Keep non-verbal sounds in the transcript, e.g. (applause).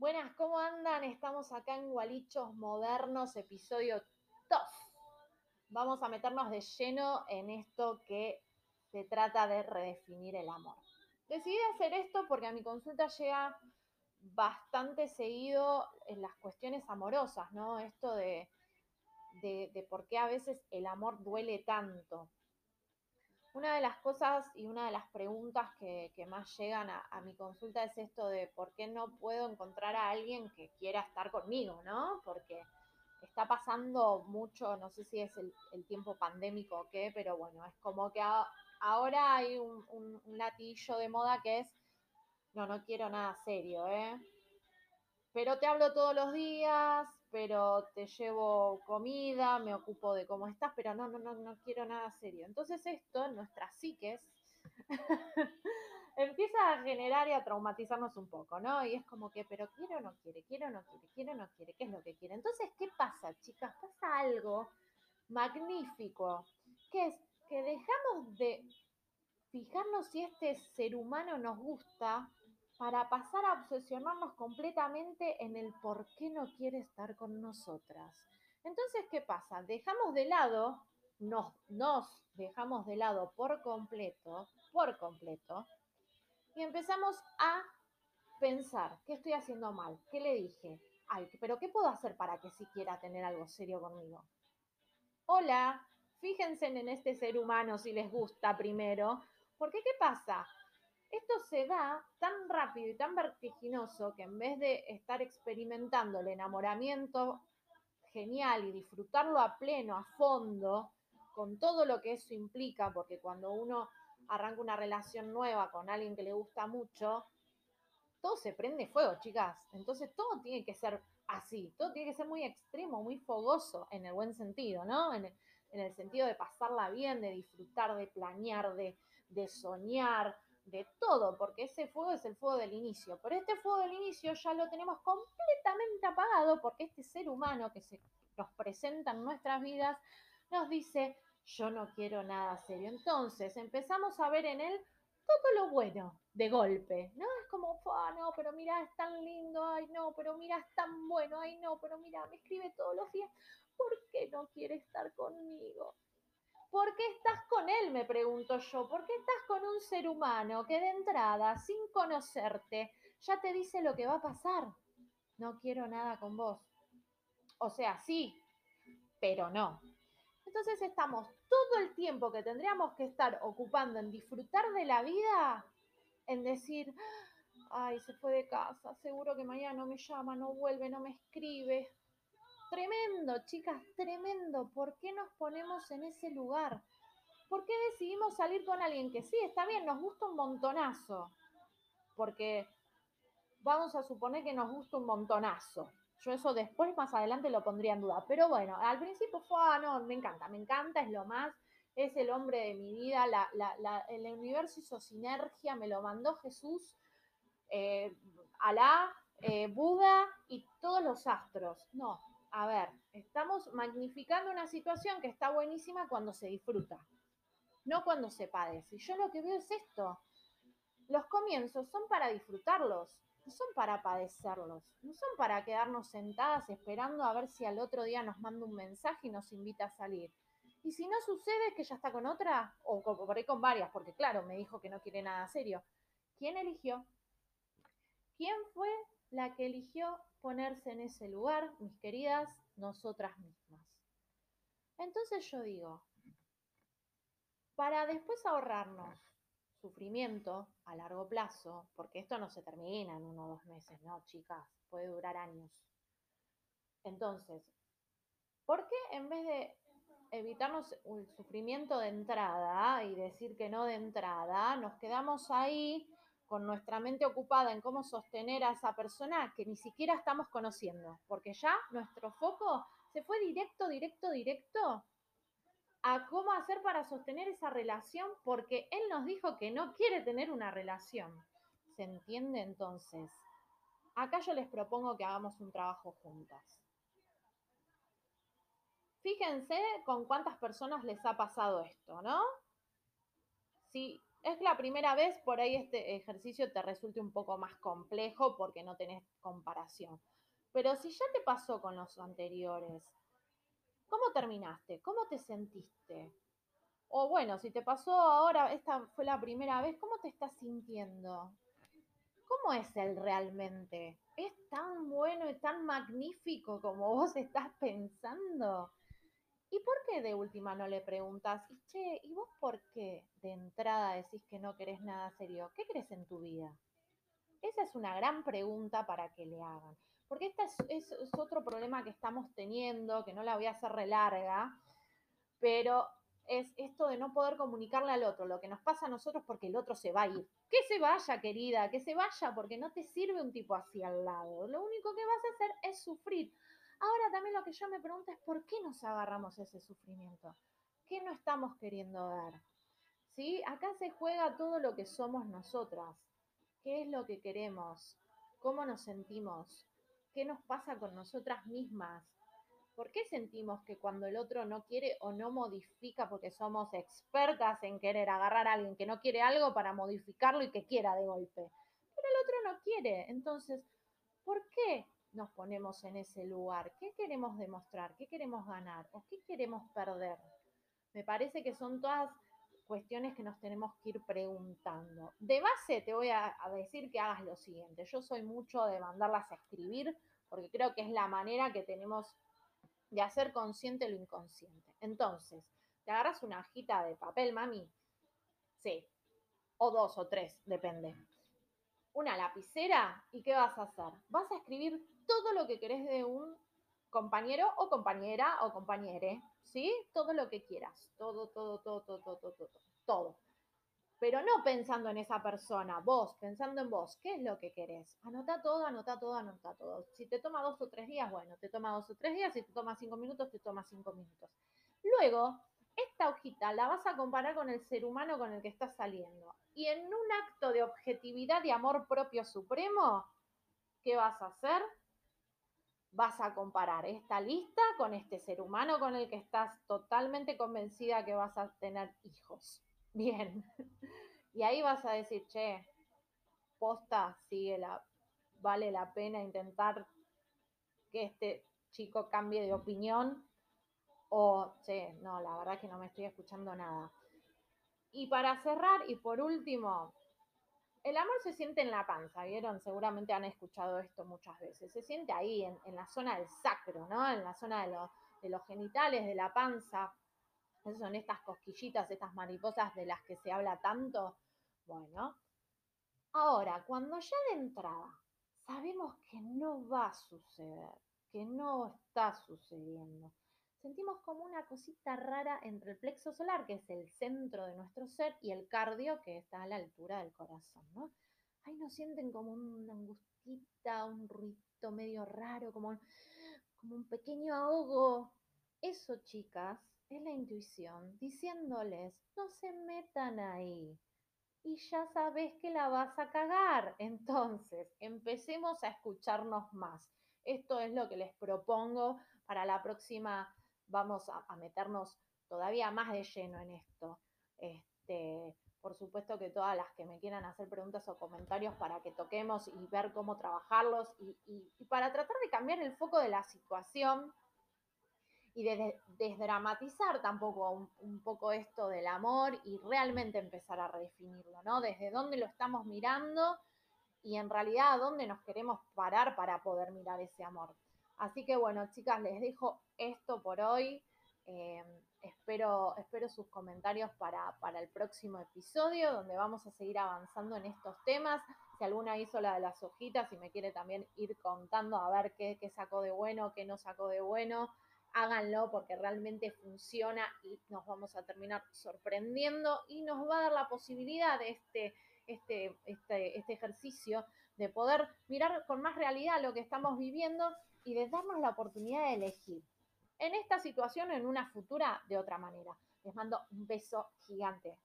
Buenas, ¿cómo andan? Estamos acá en Gualichos Modernos, episodio 2. Vamos a meternos de lleno en esto que se trata de redefinir el amor. Decidí hacer esto porque a mi consulta llega bastante seguido en las cuestiones amorosas, ¿no? Esto de, de, por qué a veces el amor duele tanto. Una de las cosas y una de las preguntas que, más llegan a, mi consulta es esto de por qué no puedo encontrar a alguien que quiera estar conmigo, ¿no? Porque está pasando mucho, no sé si es el, tiempo pandémico o qué, pero bueno, es como que ahora hay un, latillo de moda que es, no, no quiero nada serio, ¿eh? Pero te hablo todos los días, pero te llevo comida, me ocupo de cómo estás, pero no, no, no, no quiero nada serio. Entonces esto, nuestras psiques, (laughs) empieza a generar y a traumatizarnos un poco, ¿no? Y es como que, pero quiero o no quiere, quiero o no quiere, quiero o no quiere, ¿qué es lo que quiere? Entonces, ¿qué pasa, chicas? Pasa algo magnífico, que es que dejamos de fijarnos si este ser humano nos gusta para pasar a obsesionarnos completamente en el por qué no quiere estar con nosotras. Entonces, ¿qué pasa? Dejamos de lado, nos, nos dejamos de lado por completo, por completo, y empezamos a pensar, ¿qué estoy haciendo mal? ¿Qué le dije? Ay, pero ¿qué puedo hacer para que siquiera tener algo serio conmigo? Hola, fíjense en este ser humano si les gusta primero, porque ¿qué pasa? Esto se da tan rápido y tan vertiginoso que en vez de estar experimentando el enamoramiento genial y disfrutarlo a pleno, a fondo, con todo lo que eso implica, porque cuando uno arranca una relación nueva con alguien que le gusta mucho, todo se prende fuego, chicas. Entonces todo tiene que ser así, todo tiene que ser muy extremo, muy fogoso, en el buen sentido, ¿no? En el, sentido de pasarla bien, de disfrutar, de planear, de, de soñar, de todo, porque ese fuego es el fuego del inicio. Pero este fuego del inicio ya lo tenemos completamente apagado porque este ser humano que se nos presenta en nuestras vidas nos dice, yo no quiero nada serio. Entonces empezamos a ver en él todo lo bueno de golpe, ¿no? Es como, ah, no, pero mira, es tan lindo, ay, no, pero mira, es tan bueno, ay, no, pero mira, me escribe todos los días, ¿por qué no quiere estar conmigo? ¿Por qué estás con él? Me pregunto yo. ¿Por qué estás con un ser humano que de entrada, sin conocerte, ya te dice lo que va a pasar? No quiero nada con vos. O sea, sí, pero no. Entonces estamos todo el tiempo que tendríamos que estar ocupando en disfrutar de la vida, en decir, ay, se fue de casa, seguro que mañana no me llama, no vuelve, no me escribe, Tremendo, chicas, tremendo. ¿Por qué nos ponemos en ese lugar? ¿Por qué decidimos salir con alguien que sí, está bien, nos gusta un montonazo? Porque vamos a suponer que nos gusta un montonazo. Yo eso después, más adelante, lo pondría en duda. Pero bueno, al principio fue, ah, no, me encanta, me encanta, es lo más, es el hombre de mi vida, el universo hizo sinergia, me lo mandó Jesús, eh, Alá, eh, Buda y todos los astros. No, a ver, estamos magnificando una situación que está buenísima cuando se disfruta, no cuando se padece. Y yo lo que veo es esto. Los comienzos son para disfrutarlos, no son para padecerlos, no son para quedarnos sentadas esperando a ver si al otro día nos manda un mensaje y nos invita a salir. Y si no sucede que ya está con otra, o por ahí con varias, porque claro, me dijo que no quiere nada serio. ¿Quién eligió? ¿Quién fue la que eligió ponerse en ese lugar, mis queridas, nosotras mismas. Entonces yo digo, para después ahorrarnos sufrimiento a largo plazo, porque esto no se termina en uno o dos meses, no, chicas, puede durar años. Entonces, ¿por qué en vez de evitarnos el sufrimiento de entrada y decir que no de entrada, nos quedamos ahí con nuestra mente ocupada en cómo sostener a esa persona que ni siquiera estamos conociendo, porque ya nuestro foco se fue directo, directo, directo a cómo hacer para sostener esa relación, porque él nos dijo que no quiere tener una relación. ¿Se entiende entonces? Acá yo les propongo que hagamos un trabajo juntas. Fíjense con cuántas personas les ha pasado esto, ¿no? Si Es la primera vez, por ahí este ejercicio te resulte un poco más complejo porque no tenés comparación. Pero si ya te pasó con los anteriores, ¿cómo terminaste? ¿Cómo te sentiste? O bueno, si te pasó ahora, esta fue la primera vez, ¿cómo te estás sintiendo? ¿Cómo es él realmente? ¿Es tan bueno y tan magnífico como vos estás pensando? ¿Y por qué de última no le preguntas, y che, ¿y vos por qué de entrada decís que no querés nada serio? ¿Qué crees en tu vida? Esa es una gran pregunta para que le hagan. Porque este es, es, otro problema que estamos teniendo, que no la voy a hacer relarga, pero es esto de no poder comunicarle al otro lo que nos pasa a nosotros porque el otro se va a ir. Que se vaya, querida, que se vaya, porque no te sirve un tipo así al lado. Lo único que vas a hacer es sufrir. Ahora también lo que yo me pregunto es por qué nos agarramos ese sufrimiento. ¿Qué no estamos queriendo dar? ¿Sí? Acá se juega todo lo que somos nosotras. ¿Qué es lo que queremos? ¿Cómo nos sentimos? ¿Qué nos pasa con nosotras mismas? ¿Por qué sentimos que cuando el otro no quiere o no modifica, porque somos expertas en querer agarrar a alguien que no quiere algo para modificarlo y que quiera de golpe? Pero el otro no quiere. Entonces, ¿por qué nos ponemos en ese lugar? ¿Qué queremos demostrar? ¿Qué queremos ganar? ¿O qué queremos perder? Me parece que son todas cuestiones que nos tenemos que ir preguntando. De base te voy a, decir que hagas lo siguiente. Yo soy mucho de mandarlas a escribir porque creo que es la manera que tenemos de hacer consciente lo inconsciente. Entonces, te agarras una hojita de papel, mami. Sí. O dos o tres, depende. Una lapicera y ¿qué vas a hacer? Vas a escribir todo lo que querés de un compañero o compañera o compañere, ¿sí? Todo lo que quieras. Todo, todo, todo, todo, todo, todo, todo pero no pensando en esa persona, vos, pensando en vos, ¿qué es lo que querés? Anota todo, anota todo, anota todo. Si te toma dos o tres días, bueno, te toma dos o tres días, si te toma cinco minutos, te toma cinco minutos. Luego, esta hojita la vas a comparar con el ser humano con el que estás saliendo. Y en un acto de objetividad y amor propio supremo, ¿qué vas a hacer? Vas a comparar esta lista con este ser humano con el que estás totalmente convencida que vas a tener hijos. (laughs) Bien. Y ahí vas a decir, che, posta, sigue vale la pena intentar que este chico cambie de opinión. O, che, no, la verdad que no me estoy escuchando nada. Y para cerrar, y por último, el amor se siente en la panza, ¿vieron? Seguramente han escuchado esto muchas veces. Se siente ahí, en, la zona del sacro, ¿no? En la zona de, de los genitales, de la panza son estas cosquillitas, estas mariposas de las que se habla tanto. Bueno, ahora, cuando ya de entrada sabemos que no va a suceder, que no está sucediendo, sentimos como una cosita rara entre el plexo solar, que es el centro de nuestro ser, y el cardio, que está a la altura del corazón, ¿no? Ahí nos sienten como una angustita, un ruido medio raro, como, como un pequeño ahogo. Eso, chicas, es la intuición diciéndoles, no se metan ahí. Y ya sabes que la vas a cagar. (laughs) Entonces, empecemos a escucharnos más. Esto es lo que les propongo para la próxima. Vamos a, meternos todavía más de lleno en esto. Este, por supuesto que todas las que me quieran hacer preguntas o comentarios para que toquemos y ver cómo trabajarlos y, para tratar de cambiar el foco de la situación y de desdramatizar tampoco un, poco esto del amor y realmente empezar a redefinirlo, ¿no? Desde dónde lo estamos mirando y en realidad a dónde nos queremos parar para poder mirar ese amor. Así que bueno, chicas, les dejo esto por hoy. Eh, espero, espero sus comentarios para, el próximo episodio, donde vamos a seguir avanzando en estos temas. Si alguna hizo la de las hojitas y me quiere también ir contando a ver qué, qué sacó de bueno, qué no sacó de bueno háganlo porque realmente funciona y nos vamos a terminar sorprendiendo y nos va a dar la posibilidad de este, este, este, este ejercicio de poder mirar con más realidad lo que estamos viviendo y de darnos la oportunidad de elegir en esta situación o en una futura de otra manera. Les mando un beso gigante.